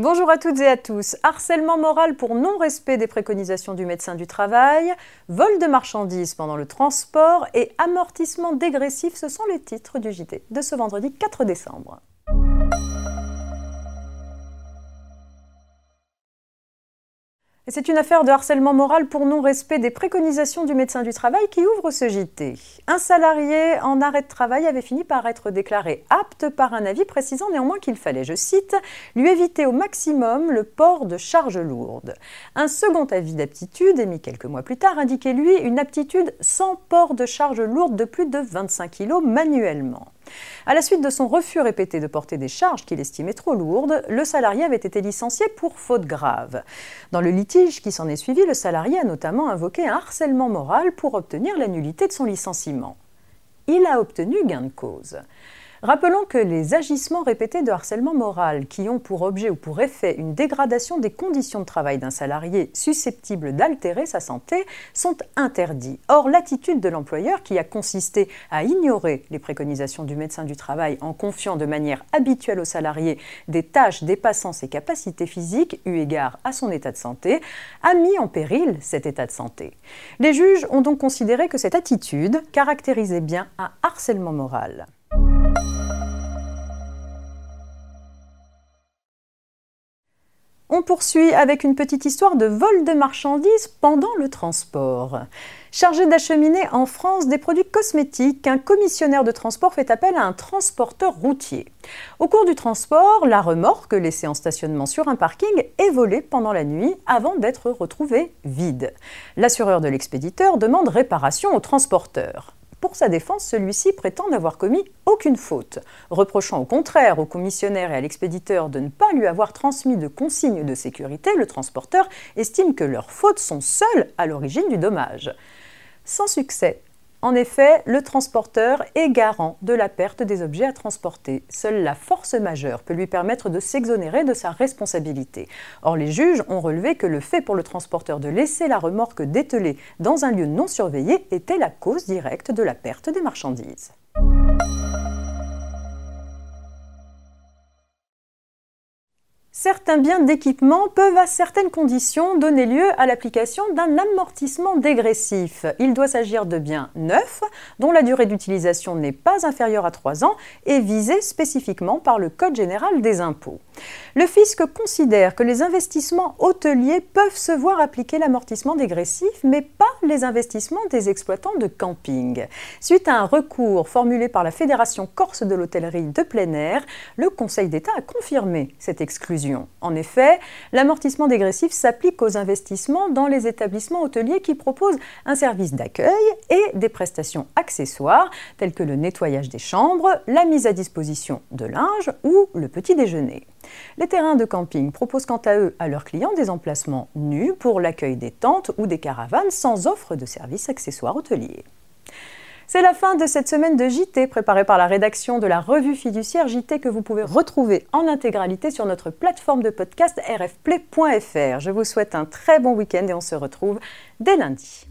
Bonjour à toutes et à tous. Harcèlement moral pour non-respect des préconisations du médecin du travail, vol de marchandises pendant le transport et amortissement dégressif, ce sont les titres du JT de ce vendredi 4 décembre. C'est une affaire de harcèlement moral pour non-respect des préconisations du médecin du travail qui ouvre ce JT. Un salarié en arrêt de travail avait fini par être déclaré apte par un avis précisant néanmoins qu'il fallait, je cite, lui éviter au maximum le port de charges lourdes. Un second avis d'aptitude, émis quelques mois plus tard, indiquait lui une aptitude sans port de charges lourdes de plus de 25 kg manuellement. À la suite de son refus répété de porter des charges qu'il estimait trop lourdes, le salarié avait été licencié pour faute grave. Dans le litige qui s'en est suivi, le salarié a notamment invoqué un harcèlement moral pour obtenir la nullité de son licenciement. Il a obtenu gain de cause. Rappelons que les agissements répétés de harcèlement moral qui ont pour objet ou pour effet une dégradation des conditions de travail d'un salarié susceptible d'altérer sa santé sont interdits. Or, l'attitude de l'employeur qui a consisté à ignorer les préconisations du médecin du travail en confiant de manière habituelle au salarié des tâches dépassant ses capacités physiques eu égard à son état de santé a mis en péril cet état de santé. Les juges ont donc considéré que cette attitude caractérisait bien un harcèlement moral. On poursuit avec une petite histoire de vol de marchandises pendant le transport. Chargé d'acheminer en France des produits cosmétiques, un commissionnaire de transport fait appel à un transporteur routier. Au cours du transport, la remorque laissée en stationnement sur un parking est volée pendant la nuit avant d'être retrouvée vide. L'assureur de l'expéditeur demande réparation au transporteur. Pour sa défense, celui-ci prétend n'avoir commis aucune faute, reprochant au contraire au commissionnaire et à l'expéditeur de ne pas lui avoir transmis de consignes de sécurité, le transporteur estime que leurs fautes sont seules à l'origine du dommage. Sans succès, en effet, le transporteur est garant de la perte des objets à transporter. Seule la force majeure peut lui permettre de s'exonérer de sa responsabilité. Or, les juges ont relevé que le fait pour le transporteur de laisser la remorque dételée dans un lieu non surveillé était la cause directe de la perte des marchandises. Certains biens d'équipement peuvent à certaines conditions donner lieu à l'application d'un amortissement dégressif. Il doit s'agir de biens neufs dont la durée d'utilisation n'est pas inférieure à 3 ans et visés spécifiquement par le Code général des impôts. Le fisc considère que les investissements hôteliers peuvent se voir appliquer l'amortissement dégressif, mais pas les investissements des exploitants de camping. Suite à un recours formulé par la Fédération corse de l'hôtellerie de plein air, le Conseil d'État a confirmé cette exclusion. En effet, l'amortissement dégressif s'applique aux investissements dans les établissements hôteliers qui proposent un service d'accueil et des prestations accessoires telles que le nettoyage des chambres, la mise à disposition de linge ou le petit déjeuner. Les terrains de camping proposent quant à eux à leurs clients des emplacements nus pour l'accueil des tentes ou des caravanes sans offre de services accessoires hôteliers. C'est la fin de cette semaine de JT préparée par la rédaction de la revue fiduciaire JT que vous pouvez retrouver en intégralité sur notre plateforme de podcast rfplay.fr. Je vous souhaite un très bon week-end et on se retrouve dès lundi.